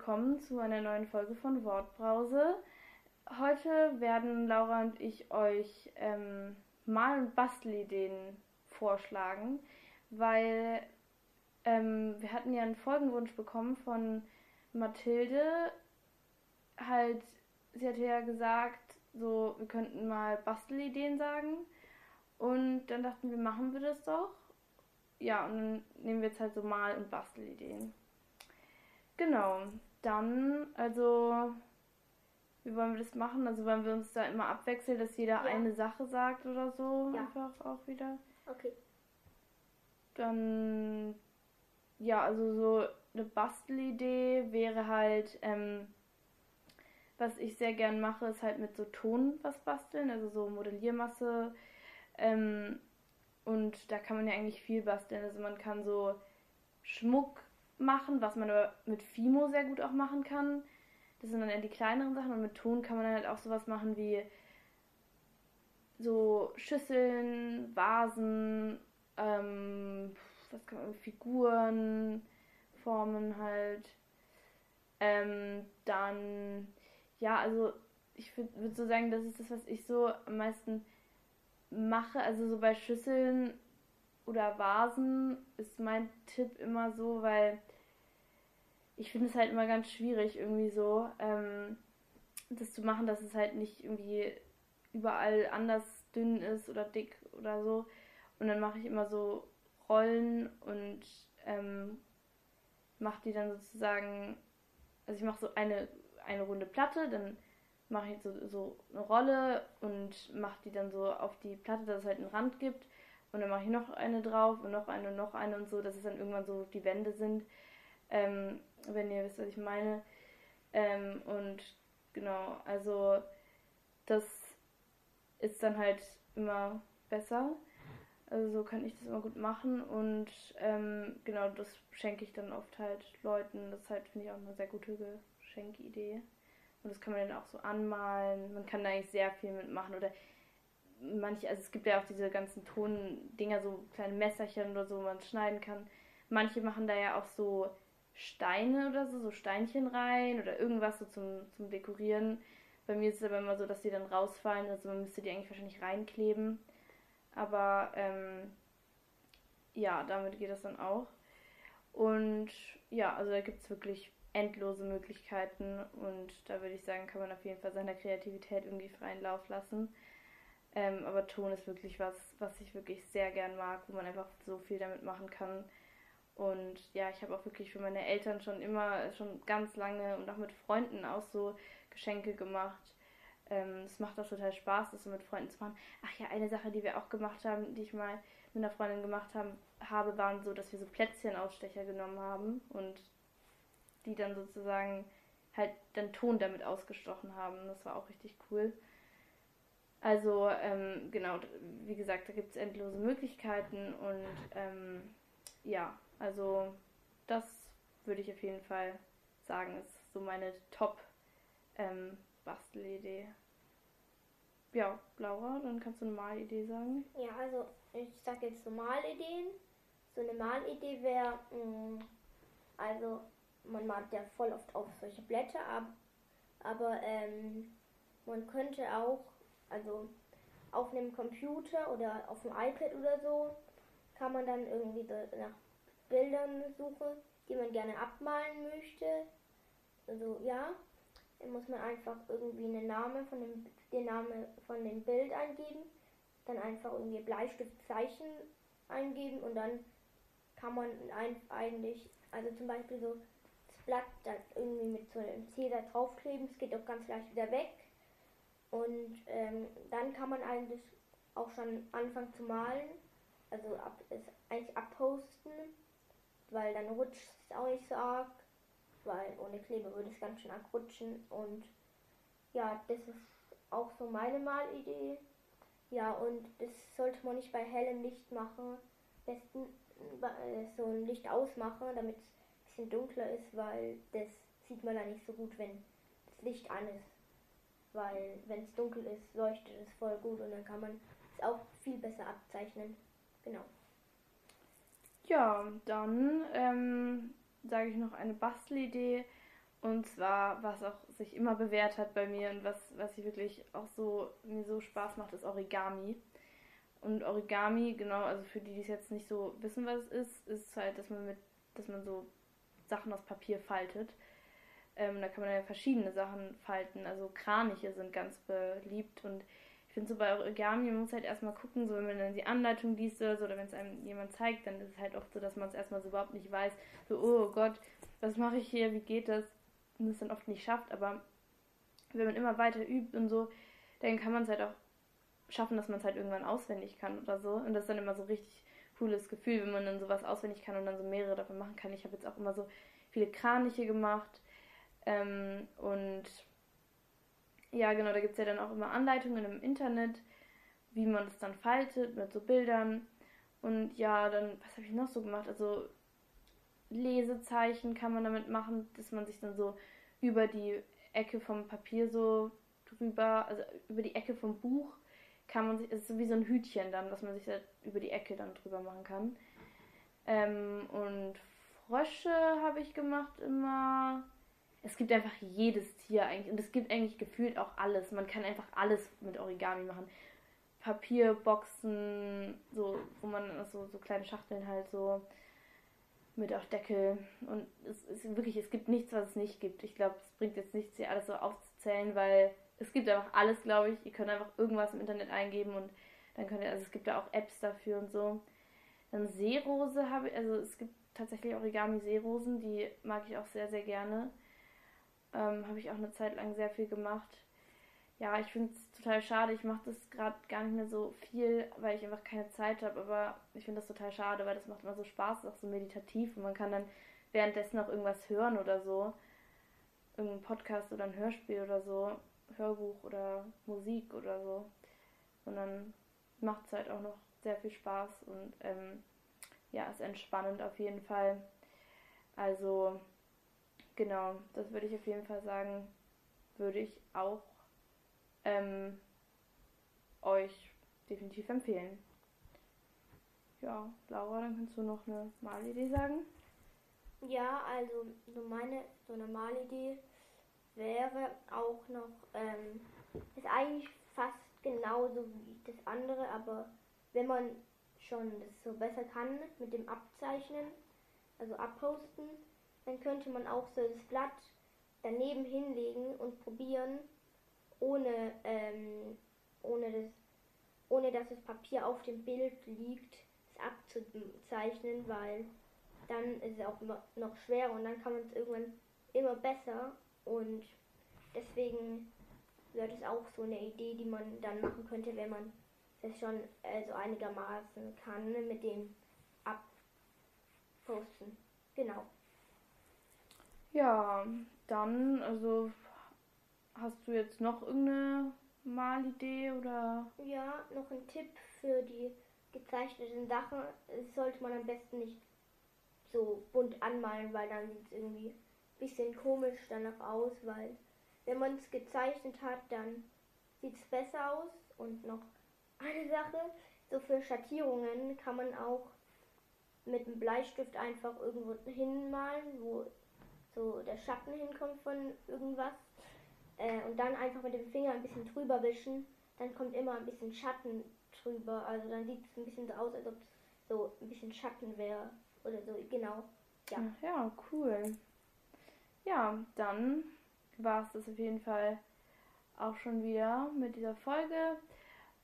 willkommen zu einer neuen Folge von Wortbrause. Heute werden Laura und ich euch ähm, Mal- und Bastelideen vorschlagen, weil ähm, wir hatten ja einen Folgenwunsch bekommen von Mathilde. Halt, sie hatte ja gesagt, so, wir könnten mal Bastelideen sagen. Und dann dachten wir, machen wir das doch. Ja, und dann nehmen wir jetzt halt so Mal- und Bastelideen. Genau, dann, also, wie wollen wir das machen? Also wollen wir uns da immer abwechseln, dass jeder Ja. eine Sache sagt oder so? Ja. Einfach auch wieder. Okay. Dann, ja, also so eine Bastelidee wäre halt, ähm, was ich sehr gern mache, ist halt mit so Ton was basteln, also so Modelliermasse. Ähm, und da kann man ja eigentlich viel basteln. Also man kann so Schmuck machen, was man aber mit Fimo sehr gut auch machen kann. Das sind dann eher die kleineren Sachen und mit Ton kann man dann halt auch sowas machen wie so Schüsseln, Vasen, ähm, was kann man, Figuren, Formen halt. Ähm, dann, ja, also ich würde so sagen, das ist das, was ich so am meisten mache. Also so bei Schüsseln oder Vasen ist mein Tipp immer so, weil ich finde es halt immer ganz schwierig, irgendwie so, ähm, das zu machen, dass es halt nicht irgendwie überall anders dünn ist oder dick oder so. Und dann mache ich immer so Rollen und ähm, mache die dann sozusagen, also ich mache so eine, eine runde Platte, dann mache ich so, so eine Rolle und mache die dann so auf die Platte, dass es halt einen Rand gibt. Und dann mache ich noch eine drauf und noch eine und noch eine und so, dass es dann irgendwann so die Wände sind. Ähm, wenn ihr wisst, was ich meine. Ähm, und genau, also das ist dann halt immer besser. Also so kann ich das immer gut machen und ähm, genau das schenke ich dann oft halt Leuten. Das halt, finde ich, auch eine sehr gute Geschenkidee. Und das kann man dann auch so anmalen. Man kann da eigentlich sehr viel mitmachen. Oder manche, also es gibt ja auch diese ganzen Tondinger, so kleine Messerchen oder so, wo man schneiden kann. Manche machen da ja auch so Steine oder so, so Steinchen rein oder irgendwas so zum, zum Dekorieren. Bei mir ist es aber immer so, dass die dann rausfallen. Also man müsste die eigentlich wahrscheinlich reinkleben. Aber ähm, ja, damit geht das dann auch. Und ja, also da gibt es wirklich endlose Möglichkeiten und da würde ich sagen, kann man auf jeden Fall seiner Kreativität irgendwie freien Lauf lassen. Ähm, aber Ton ist wirklich was, was ich wirklich sehr gern mag, wo man einfach so viel damit machen kann. Und ja, ich habe auch wirklich für meine Eltern schon immer, schon ganz lange und auch mit Freunden auch so Geschenke gemacht. Ähm, es macht auch total Spaß, das so mit Freunden zu machen. Ach ja, eine Sache, die wir auch gemacht haben, die ich mal mit einer Freundin gemacht haben, habe, waren so, dass wir so Plätzchenausstecher genommen haben und die dann sozusagen halt dann Ton damit ausgestochen haben. Das war auch richtig cool. Also, ähm, genau, wie gesagt, da gibt es endlose Möglichkeiten und ähm, ja, also das würde ich auf jeden Fall sagen, ist so meine Top-Bastelidee. ja, Laura, dann kannst du eine Malidee sagen. Ja, also ich sage jetzt so Malideen. So eine Malidee wäre, also man malt ja voll oft auf solche Blätter ab, aber ähm, man könnte auch, also auf einem Computer oder auf dem iPad oder so, kann man dann irgendwie so nach Bildern suchen, die man gerne abmalen möchte. Also ja, dann muss man einfach irgendwie einen Namen von dem, den Namen von dem Bild eingeben, dann einfach irgendwie Bleistiftzeichen eingeben und dann kann man ein, eigentlich, also zum Beispiel so das Blatt dann irgendwie mit so einem Zeder draufkleben, es geht auch ganz leicht wieder weg. Und ähm, dann kann man eigentlich auch schon anfangen zu malen, also ab, es eigentlich abposten, weil dann rutscht es auch nicht so arg, weil ohne Kleber würde es ganz schön arg rutschen und ja, das ist auch so meine Malidee. Ja, und das sollte man nicht bei hellem Licht machen. Besten äh, so ein Licht ausmachen, damit es ein bisschen dunkler ist, weil das sieht man dann nicht so gut, wenn das Licht an ist. Weil wenn es dunkel ist, leuchtet es voll gut und dann kann man es auch viel besser abzeichnen. Genau. Ja, dann ähm, sage ich noch eine Bastelidee. Und zwar, was auch sich immer bewährt hat bei mir und was, was ich wirklich auch so, mir so Spaß macht, ist Origami. Und Origami, genau, also für die, die es jetzt nicht so wissen, was es ist, ist halt, dass man mit, dass man so Sachen aus Papier faltet. Ähm, da kann man ja verschiedene Sachen falten. Also Kraniche sind ganz beliebt und ich finde so bei Origami, man muss halt erstmal gucken, so wenn man dann die Anleitung liest oder so, oder wenn es einem jemand zeigt, dann ist es halt oft so, dass man es erstmal so überhaupt nicht weiß. So, oh Gott, was mache ich hier, wie geht das? Und es dann oft nicht schafft, aber wenn man immer weiter übt und so, dann kann man es halt auch schaffen, dass man es halt irgendwann auswendig kann oder so. Und das ist dann immer so richtig cooles Gefühl, wenn man dann sowas auswendig kann und dann so mehrere davon machen kann. Ich habe jetzt auch immer so viele Kraniche gemacht ähm, und ja, genau, da gibt es ja dann auch immer Anleitungen im Internet, wie man das dann faltet mit so Bildern. Und ja, dann, was habe ich noch so gemacht? Also Lesezeichen kann man damit machen, dass man sich dann so über die Ecke vom Papier so drüber, also über die Ecke vom Buch kann man sich, es ist so wie so ein Hütchen dann, was man sich da über die Ecke dann drüber machen kann. Ähm, und Frösche habe ich gemacht immer. Es gibt einfach jedes Tier eigentlich und es gibt eigentlich gefühlt auch alles. Man kann einfach alles mit Origami machen. Papierboxen, so, wo man so, so kleine Schachteln halt so mit auch Deckel. Und es ist wirklich, es gibt nichts, was es nicht gibt. Ich glaube, es bringt jetzt nichts, hier alles so aufzuzählen, weil es gibt einfach alles, glaube ich. Ihr könnt einfach irgendwas im Internet eingeben und dann könnt ihr, also es gibt da auch Apps dafür und so. Dann Seerose habe ich, also es gibt tatsächlich Origami-Seerosen, die mag ich auch sehr, sehr gerne. Ähm, habe ich auch eine Zeit lang sehr viel gemacht. Ja, ich finde es total schade. Ich mache das gerade gar nicht mehr so viel, weil ich einfach keine Zeit habe. Aber ich finde das total schade, weil das macht immer so Spaß, ist auch so meditativ und man kann dann währenddessen auch irgendwas hören oder so. Irgendein Podcast oder ein Hörspiel oder so. Hörbuch oder Musik oder so. Und dann macht es halt auch noch sehr viel Spaß und ähm, ja, ist entspannend auf jeden Fall. Also genau, das würde ich auf jeden Fall sagen, würde ich auch ähm, euch definitiv empfehlen. Ja, Laura, dann kannst du noch eine Malidee sagen. Ja, also so meine so eine Malidee wäre auch noch ähm, ist eigentlich fast genauso wie das andere, aber wenn man schon das so besser kann mit dem Abzeichnen, also abposten, dann könnte man auch so das Blatt daneben hinlegen und probieren, ohne, ähm, ohne, das, ohne dass das Papier auf dem Bild liegt, es abzuzeichnen, weil dann ist es auch noch schwerer und dann kann man es irgendwann immer besser und deswegen wäre das auch so eine Idee, die man dann machen könnte, wenn man das schon äh, so einigermaßen kann mit dem Abposten. Genau. Ja, dann, also hast du jetzt noch irgendeine Malidee oder? Ja, noch ein Tipp für die gezeichneten Sachen. Das sollte man am besten nicht so bunt anmalen, weil dann sieht es irgendwie ein bisschen komisch danach aus, weil wenn man es gezeichnet hat, dann sieht es besser aus und noch eine Sache. So für Schattierungen kann man auch mit einem Bleistift einfach irgendwo hinmalen, wo so der Schatten hinkommt von irgendwas. Äh, und dann einfach mit dem Finger ein bisschen drüber wischen. Dann kommt immer ein bisschen Schatten drüber. Also dann sieht es ein bisschen so aus, als ob so ein bisschen Schatten wäre. Oder so, genau. Ja, ja cool. Ja, dann war es das auf jeden Fall auch schon wieder mit dieser Folge.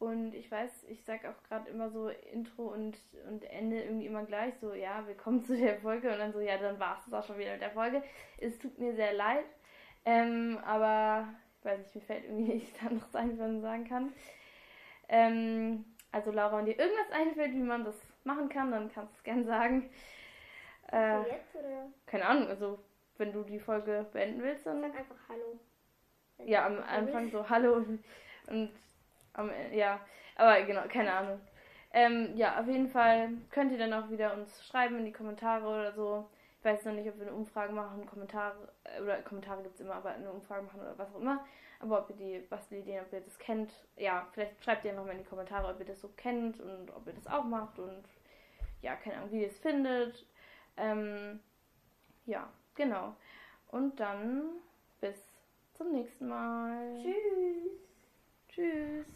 Und ich weiß, ich sag auch gerade immer so Intro und, und Ende irgendwie immer gleich so, ja, willkommen zu der Folge. Und dann so, ja, dann war es auch schon wieder mit der Folge. Es tut mir sehr leid. Ähm, aber ich weiß nicht, mir fällt irgendwie nichts anderes ein, was man sagen kann. Ähm, also Laura, wenn dir irgendwas einfällt, wie man das machen kann, dann kannst du es gerne sagen. Äh, jetzt, oder? Keine Ahnung, also wenn du die Folge beenden willst, dann. Sag einfach Hallo. Ja, am Anfang so Hallo und, und ja, aber genau, keine Ahnung. Ähm, ja, auf jeden Fall könnt ihr dann auch wieder uns schreiben in die Kommentare oder so. Ich weiß noch nicht, ob wir eine Umfrage machen, Kommentare, äh, oder Kommentare gibt es immer, aber eine Umfrage machen oder was auch immer. Aber ob ihr die Bastelideen, ob ihr das kennt, ja, vielleicht schreibt ihr nochmal in die Kommentare, ob ihr das so kennt und ob ihr das auch macht und ja, keine Ahnung, wie ihr es findet. Ähm, ja, genau. Und dann bis zum nächsten Mal. Tschüss. Tschüss.